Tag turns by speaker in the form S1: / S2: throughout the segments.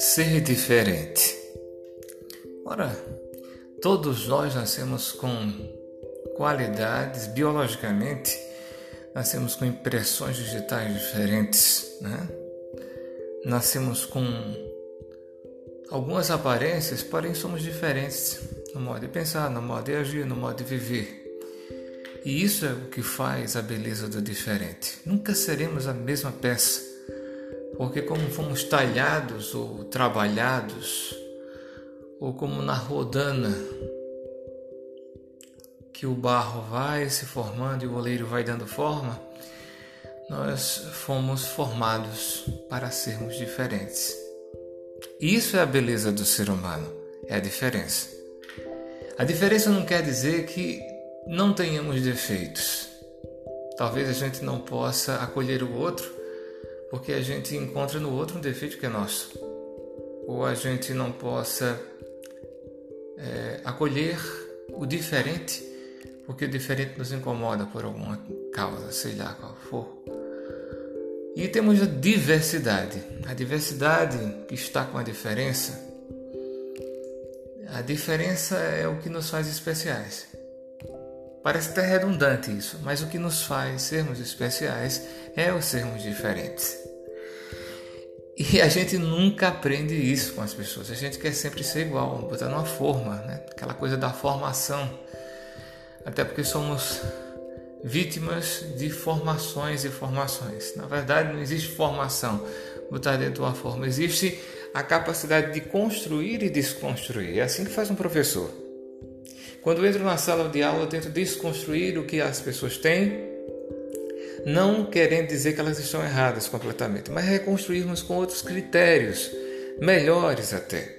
S1: Ser diferente. Ora, todos nós nascemos com qualidades, biologicamente, nascemos com impressões digitais diferentes, né? Nascemos com algumas aparências, porém somos diferentes no modo de pensar, no modo de agir, no modo de viver. E isso é o que faz a beleza do diferente. Nunca seremos a mesma peça porque como fomos talhados ou trabalhados, ou como na rodana, que o barro vai se formando e o oleiro vai dando forma, nós fomos formados para sermos diferentes. Isso é a beleza do ser humano, é a diferença. A diferença não quer dizer que não tenhamos defeitos. Talvez a gente não possa acolher o outro porque a gente encontra no outro um defeito que é nosso, ou a gente não possa é, acolher o diferente, porque o diferente nos incomoda por alguma causa, sei lá qual for. E temos a diversidade, a diversidade que está com a diferença. A diferença é o que nos faz especiais. Parece até redundante isso, mas o que nos faz sermos especiais é o sermos diferentes. E a gente nunca aprende isso com as pessoas. A gente quer sempre ser igual, botar numa forma, né? aquela coisa da formação. Até porque somos vítimas de formações e formações. Na verdade, não existe formação botar dentro de uma forma, existe a capacidade de construir e desconstruir. É assim que faz um professor. Quando eu entro na sala de aula, eu tento desconstruir o que as pessoas têm, não querendo dizer que elas estão erradas completamente, mas reconstruirmos com outros critérios, melhores até.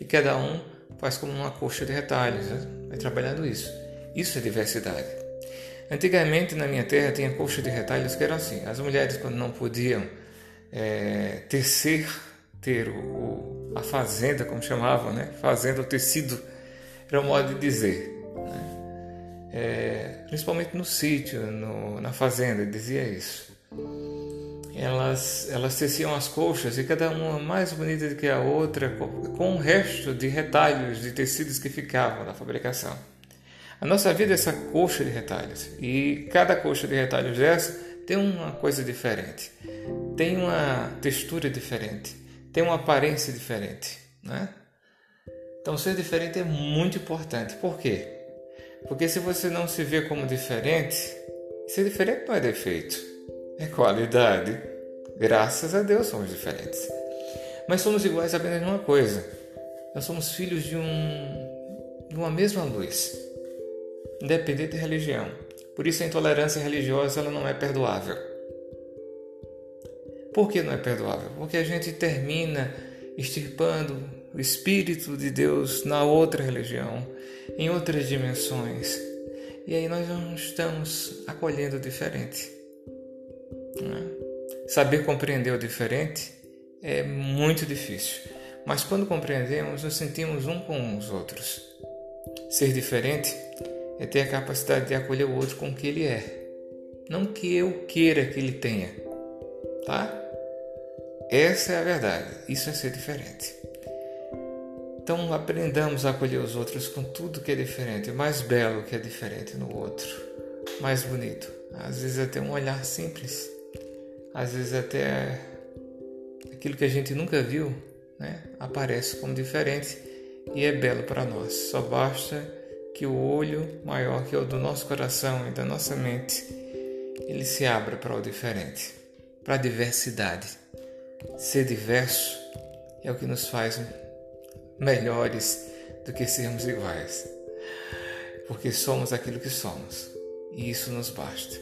S1: E cada um faz como uma coxa de retalhos, né? vai trabalhando isso. Isso é diversidade. Antigamente na minha terra tinha coxa de retalhos que eram assim: as mulheres, quando não podiam é, tecer, ter o, a fazenda, como chamavam, né? fazenda, o tecido era o modo de dizer. Né? É, principalmente no sítio, no, na fazenda, dizia isso. Elas, elas teciam as colchas e cada uma mais bonita do que a outra, com o resto de retalhos de tecidos que ficavam na fabricação. A nossa vida é essa colcha de retalhos e cada colcha de retalhos dessa tem uma coisa diferente, tem uma textura diferente, tem uma aparência diferente, né? Então, ser diferente é muito importante. Por quê? Porque se você não se vê como diferente, ser diferente não é defeito, é qualidade. Graças a Deus somos diferentes. Mas somos iguais apenas numa coisa: nós somos filhos de, um, de uma mesma luz, independente da religião. Por isso a intolerância religiosa ela não é perdoável. Por que não é perdoável? Porque a gente termina extirpando o Espírito de Deus na outra religião, em outras dimensões. E aí nós não estamos acolhendo o diferente. É? Saber compreender o diferente é muito difícil, mas quando compreendemos, nos sentimos um com os outros. Ser diferente é ter a capacidade de acolher o outro com o que ele é, não que eu queira que ele tenha, tá? Essa é a verdade. Isso é ser diferente. Então aprendamos a acolher os outros com tudo que é diferente, mais belo que é diferente no outro, mais bonito. Às vezes até um olhar simples, às vezes até aquilo que a gente nunca viu, né, aparece como diferente e é belo para nós. Só basta que o olho maior que é o do nosso coração e da nossa mente, ele se abra para o diferente, para a diversidade. Ser diverso é o que nos faz melhores do que sermos iguais, porque somos aquilo que somos e isso nos basta.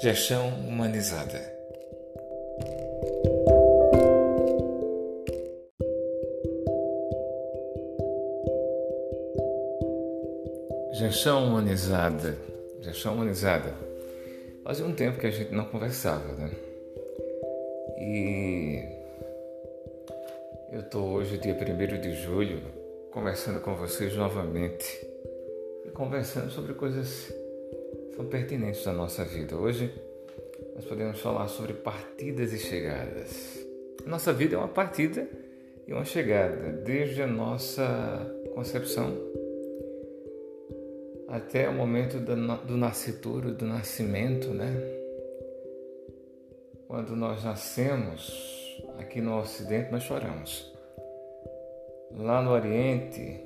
S1: Gestão humanizada. Gestão humanizada. Gestão humanizada. Fazia um tempo que a gente não conversava, né? E eu estou hoje, dia 1 de julho, conversando com vocês novamente e conversando sobre coisas que são pertinentes à nossa vida. Hoje nós podemos falar sobre partidas e chegadas. Nossa vida é uma partida e uma chegada, desde a nossa concepção até o momento do nascituro, do nascimento, né? Quando nós nascemos aqui no Ocidente, nós choramos. Lá no Oriente,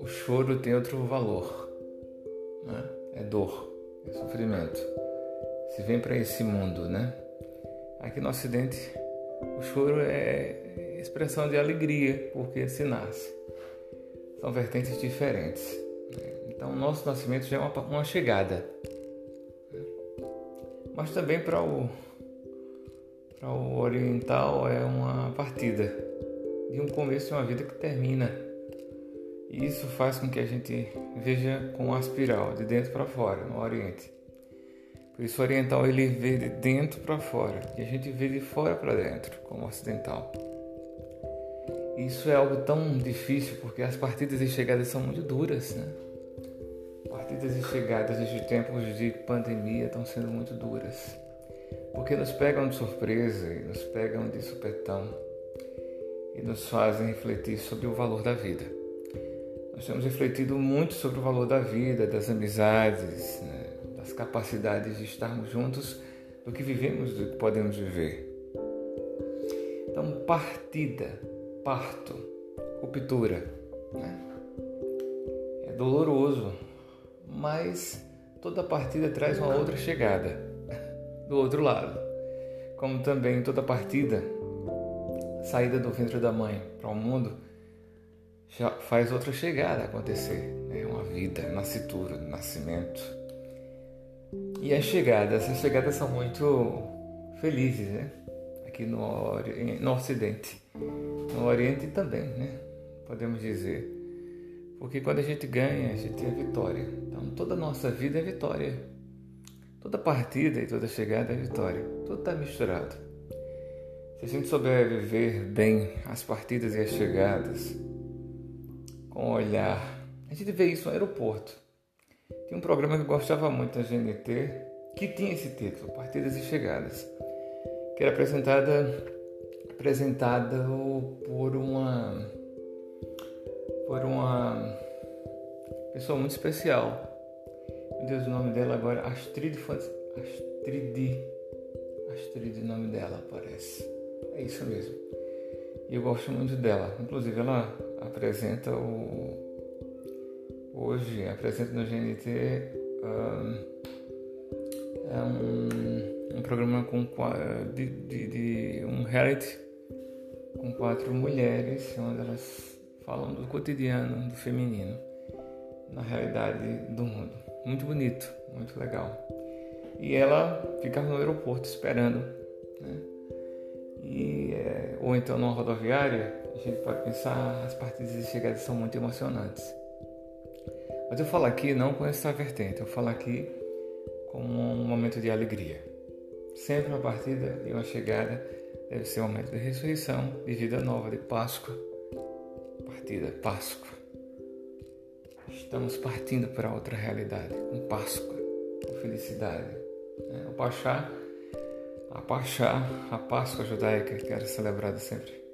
S1: o choro tem outro valor, né? é dor, é sofrimento. Se vem para esse mundo, né? Aqui no Ocidente, o choro é expressão de alegria, porque se nasce. São vertentes diferentes. Né? Então, o nosso nascimento já é uma, uma chegada. Né? Mas também para o, para o oriental é uma partida de um começo de uma vida que termina. E isso faz com que a gente veja com a espiral, de dentro para fora, no Oriente. Por isso o oriental ele vê de dentro para fora e a gente vê de fora para dentro, como ocidental. Isso é algo tão difícil porque as partidas e chegadas são muito duras, né? Partidas e chegadas de tempos de pandemia estão sendo muito duras. Porque nos pegam de surpresa e nos pegam de supetão e nos fazem refletir sobre o valor da vida. Nós temos refletido muito sobre o valor da vida, das amizades, né? das capacidades de estarmos juntos, do que vivemos, do que podemos viver. Então, partida, parto, ruptura, né? é doloroso, mas toda partida traz uma outra chegada do outro lado. Como também toda partida, saída do ventre da mãe para o mundo, já faz outra chegada acontecer. É uma vida, nascitura, nascimento. E as chegadas, as chegadas são muito felizes, né? Aqui no, no Ocidente, no Oriente também, né? Podemos dizer. Porque quando a gente ganha, a gente é vitória. Então toda a nossa vida é vitória. Toda partida e toda chegada é vitória. Tudo está misturado. Se a gente souber viver bem as partidas e as chegadas, com olhar, a gente vê isso no aeroporto. Tinha um programa que eu gostava muito da GNT, que tinha esse título, Partidas e Chegadas, que era apresentada apresentada por uma por uma pessoa muito especial. Meu Deus, o nome dela agora, Astrid Astrid Astrid, o nome dela parece. É isso mesmo. E eu gosto muito dela. Inclusive ela apresenta o hoje apresento no GNT um, é um, um, programa com de, de, de, um reality com quatro mulheres onde elas falam do cotidiano do feminino na realidade do mundo muito bonito muito legal e ela ficava no aeroporto esperando né? e é, ou então numa rodoviária a gente pode pensar as partidas de chegada são muito emocionantes mas eu falo aqui não com essa vertente, eu falo aqui como um momento de alegria. Sempre uma partida e uma chegada deve ser um momento de ressurreição, de vida nova, de Páscoa. Partida, Páscoa. Estamos partindo para outra realidade, com Páscoa, com felicidade. Né? O Pachá, a Pachá, a Páscoa judaica, que era celebrada sempre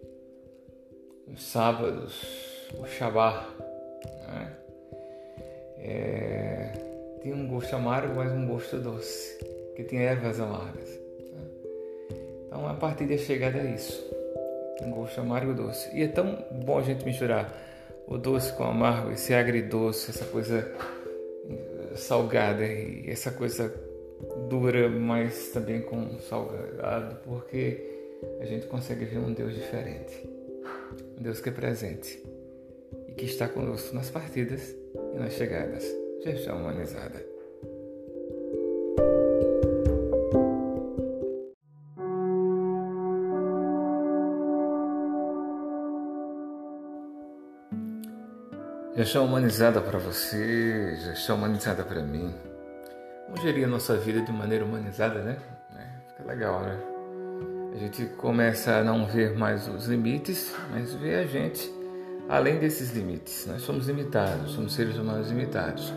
S1: nos sábados, o Shabbat, né? é, tem um gosto amargo, mas um gosto doce, que tem ervas amargas. Né? Então a partir da chegada é isso, um gosto amargo doce. E é tão bom a gente misturar o doce com o amargo, esse agridoce, essa coisa eh, salgada e essa coisa dura, mas também com salgado, porque a gente consegue ver um Deus diferente, um Deus que é presente e que está conosco nas partidas e nas chegadas. Gestão humanizada. Gestão humanizada para você, gestão humanizada para mim. Como gerir a nossa vida de maneira humanizada, né? É, fica legal, né? A gente começa a não ver mais os limites, mas ver a gente além desses limites. Nós somos limitados, somos seres humanos limitados.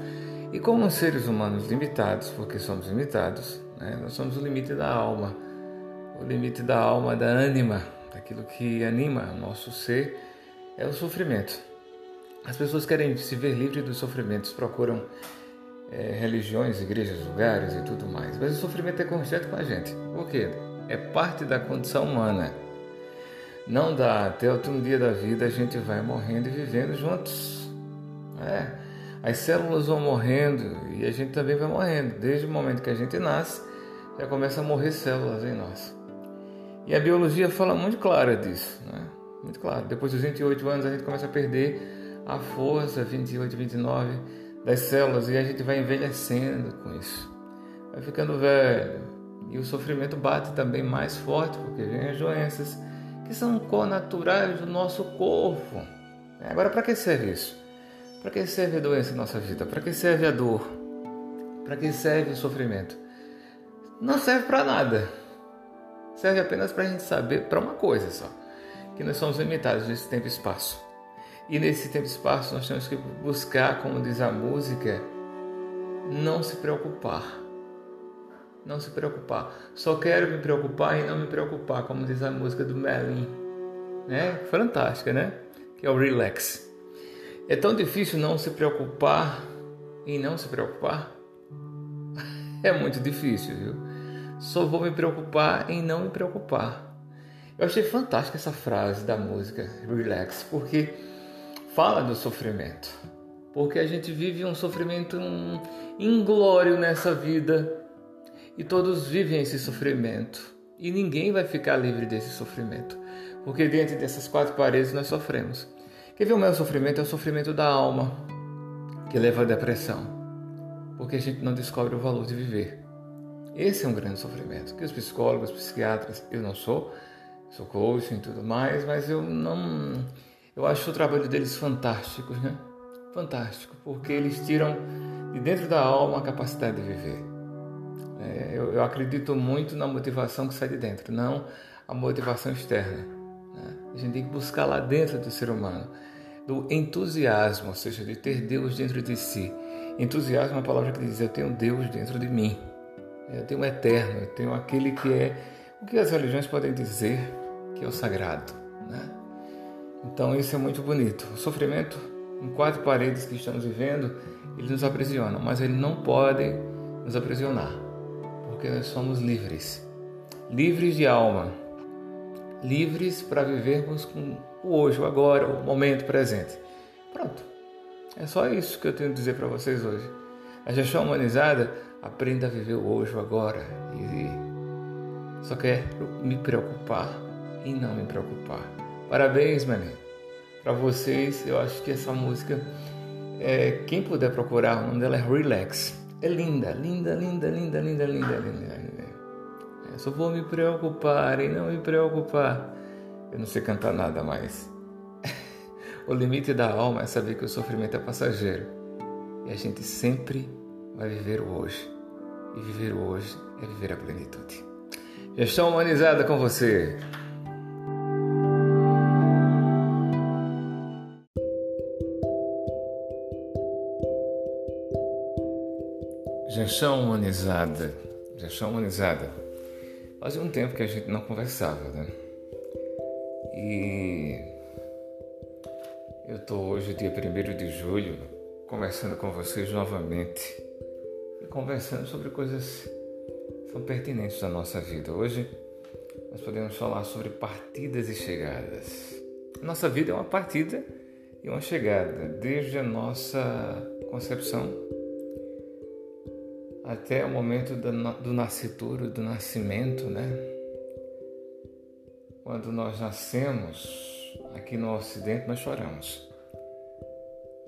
S1: E como seres humanos limitados, porque somos limitados, né, nós somos o limite da alma. o limite da alma, da ânima, daquilo que anima o nosso ser, é o sofrimento. As pessoas querem se ver livres dos sofrimentos, procuram é, religiões, igrejas, lugares e tudo mais. Mas o sofrimento é constante com a gente. Por quê? É parte da condição humana. Não dá até o último dia da vida a gente vai morrendo e vivendo juntos. É. As células vão morrendo e a gente também vai morrendo. Desde o momento que a gente nasce, já começa a morrer células em nós. E a biologia fala muito clara disso, né? Muito claro. Depois dos 28 anos a gente começa a perder a força, 28, 29 das células e a gente vai envelhecendo com isso. Vai ficando velho. E o sofrimento bate também mais forte, porque vem as doenças que são connaturais do nosso corpo. Agora, para que serve isso? Para que serve a doença em nossa vida? Para que serve a dor? Para que serve o sofrimento? Não serve para nada. Serve apenas para a gente saber para uma coisa só: que nós somos limitados nesse tempo e espaço. E nesse tempo e espaço nós temos que buscar, como diz a música, não se preocupar. Não se preocupar. Só quero me preocupar e não me preocupar, como diz a música do Merlin. Né? Fantástica, né? Que é o relax. É tão difícil não se preocupar e não se preocupar. É muito difícil, viu? Só vou me preocupar em não me preocupar. Eu achei fantástica essa frase da música Relax, porque fala do sofrimento. Porque a gente vive um sofrimento inglório nessa vida e todos vivem esse sofrimento. E ninguém vai ficar livre desse sofrimento. Porque dentro dessas quatro paredes nós sofremos. Quer ver o meu sofrimento? É o sofrimento da alma, que leva à depressão. Porque a gente não descobre o valor de viver. Esse é um grande sofrimento. Que os psicólogos, psiquiatras, eu não sou, sou coach e tudo mais, mas eu não eu acho o trabalho deles fantástico, né? Fantástico, porque eles tiram de dentro da alma a capacidade de viver. É, eu, eu, acredito muito na motivação que sai de dentro, não a motivação externa. Né? A gente tem que buscar lá dentro do ser humano, do entusiasmo, ou seja, de ter Deus dentro de si. Entusiasmo é uma palavra que diz: Eu tenho Deus dentro de mim. Eu tenho o eterno, eu tenho aquele que é o que as religiões podem dizer que é o sagrado. Né? Então isso é muito bonito. O sofrimento em quatro paredes que estamos vivendo, ele nos aprisiona, mas ele não pode nos aprisionar, porque nós somos livres. Livres de alma, livres para vivermos com o hoje, o agora, o momento presente. Pronto. É só isso que eu tenho a dizer para vocês hoje. A gestão humanizada aprenda a viver o hoje, o agora. E só quer me preocupar e não me preocupar. Parabéns, mané. Para vocês, eu acho que essa música, é, quem puder procurar, o nome dela é Relax. É linda, linda, linda, linda, linda, linda, linda. linda. É, só vou me preocupar e não me preocupar. Eu não sei cantar nada mais. o limite da alma é saber que o sofrimento é passageiro. E a gente sempre vai viver o hoje. E viver o hoje é viver a plenitude. Gestão humanizada com você. Gestão humanizada. Gestão humanizada. Fazia um tempo que a gente não conversava, né? E eu estou hoje, dia 1 de julho, conversando com vocês novamente e conversando sobre coisas que são pertinentes à nossa vida. Hoje nós podemos falar sobre partidas e chegadas. Nossa vida é uma partida e uma chegada, desde a nossa concepção até o momento do nascituro, do nascimento, né? Quando nós nascemos aqui no Ocidente, nós choramos.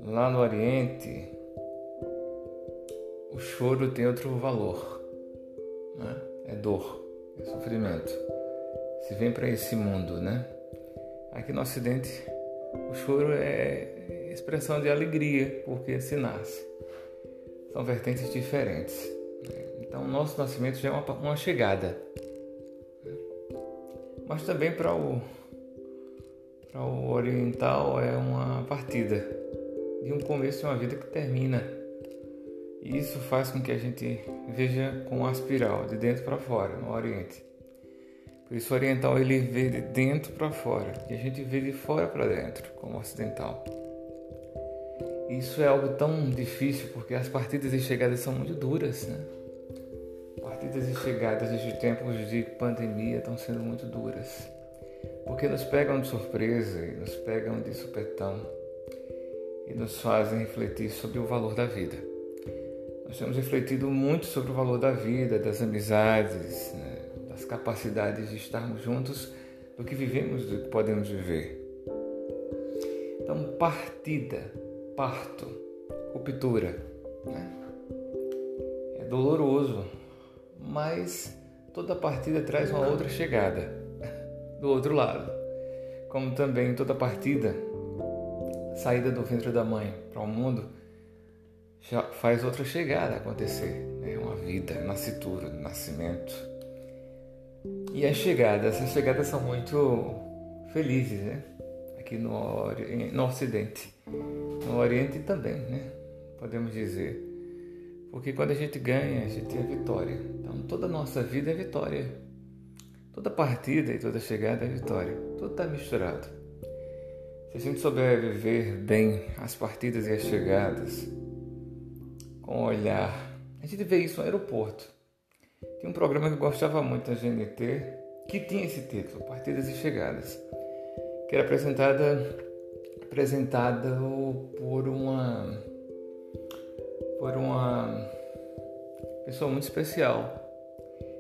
S1: Lá no Oriente, o choro tem outro valor, né? É dor, é sofrimento. Se vem para esse mundo, né? Aqui no Ocidente, o choro é expressão de alegria, porque se nasce são vertentes diferentes. Então, o nosso nascimento já é uma, uma chegada. Mas também para o, para o oriental é uma partida de um começo de uma vida que termina. E isso faz com que a gente veja com a espiral, de dentro para fora, no Oriente. Por isso, o oriental ele vê de dentro para fora e a gente vê de fora para dentro, como ocidental. Isso é algo tão difícil porque as partidas e chegadas são muito duras, né? Partidas e chegadas de tempos de pandemia estão sendo muito duras. Porque nos pegam de surpresa e nos pegam de supetão e nos fazem refletir sobre o valor da vida. Nós temos refletido muito sobre o valor da vida, das amizades, né? das capacidades de estarmos juntos, do que vivemos, do que podemos viver. Então, partida parto, ruptura. Né? É doloroso, mas toda partida traz uma outra chegada do outro lado. Como também toda partida, saída do ventre da mãe para o mundo, já faz outra chegada acontecer. É uma vida, nascitura, nascimento. E as chegadas, as chegadas são muito felizes, né? Aqui no, no Ocidente no Oriente também, né? Podemos dizer. Porque quando a gente ganha, a gente tem a vitória. Então toda a nossa vida é vitória. Toda partida e toda chegada é vitória. Tudo está misturado. Se a gente souber viver bem as partidas e as chegadas, com olhar, a gente vê isso no aeroporto. Tem um programa que eu gostava muito da GNT, que tinha esse título, Partidas e Chegadas, que era apresentada apresentado por uma por uma pessoa muito especial.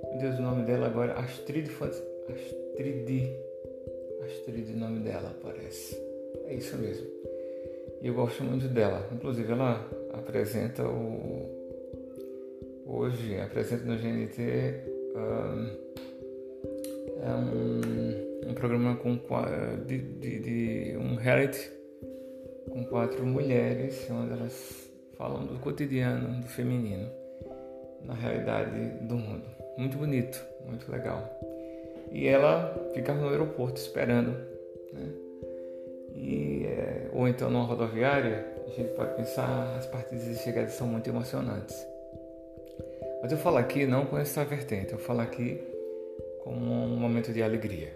S1: Meu Deus, o nome dela agora Astrid Astrid Astrid, o nome dela parece. É isso mesmo. E eu gosto muito dela. Inclusive ela apresenta o hoje apresenta no GNT um, é um, um programa com de, de, de um reality com quatro mulheres, onde elas falam do cotidiano do feminino na realidade do mundo. Muito bonito, muito legal. E ela ficava no aeroporto esperando, né? E, é, ou então numa rodoviária, a gente pode pensar as partidas de chegada são muito emocionantes. Mas eu falo aqui não com essa vertente, eu falo aqui como um momento de alegria.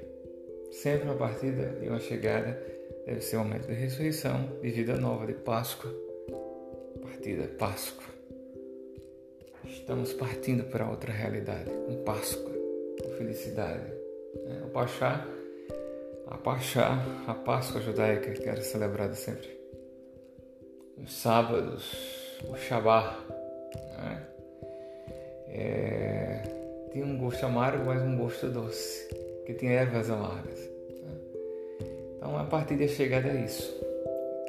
S1: Sempre uma partida e uma chegada deve ser o momento de ressurreição, de vida nova, de Páscoa. Partida, Páscoa. Estamos partindo para outra realidade, com Páscoa, com felicidade. Né? O Pachá, a Pachá, a Páscoa judaica, que era celebrada sempre nos sábados, o Shabá. Né? É, tem um gosto amargo, mas um gosto doce, que tem ervas amargas. Então a partir da chegada é isso.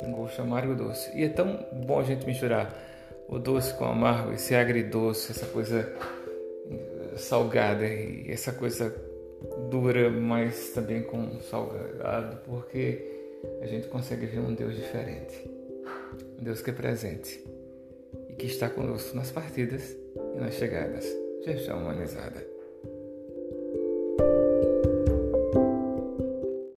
S1: Um gosto amargo doce. E é tão bom a gente misturar o doce com o amargo, esse agridoce, essa coisa eh, salgada e essa coisa dura, mas também com salgado, porque a gente consegue ver um Deus diferente. Um Deus que é presente e que está conosco nas partidas e nas chegadas. Gestão humanizada.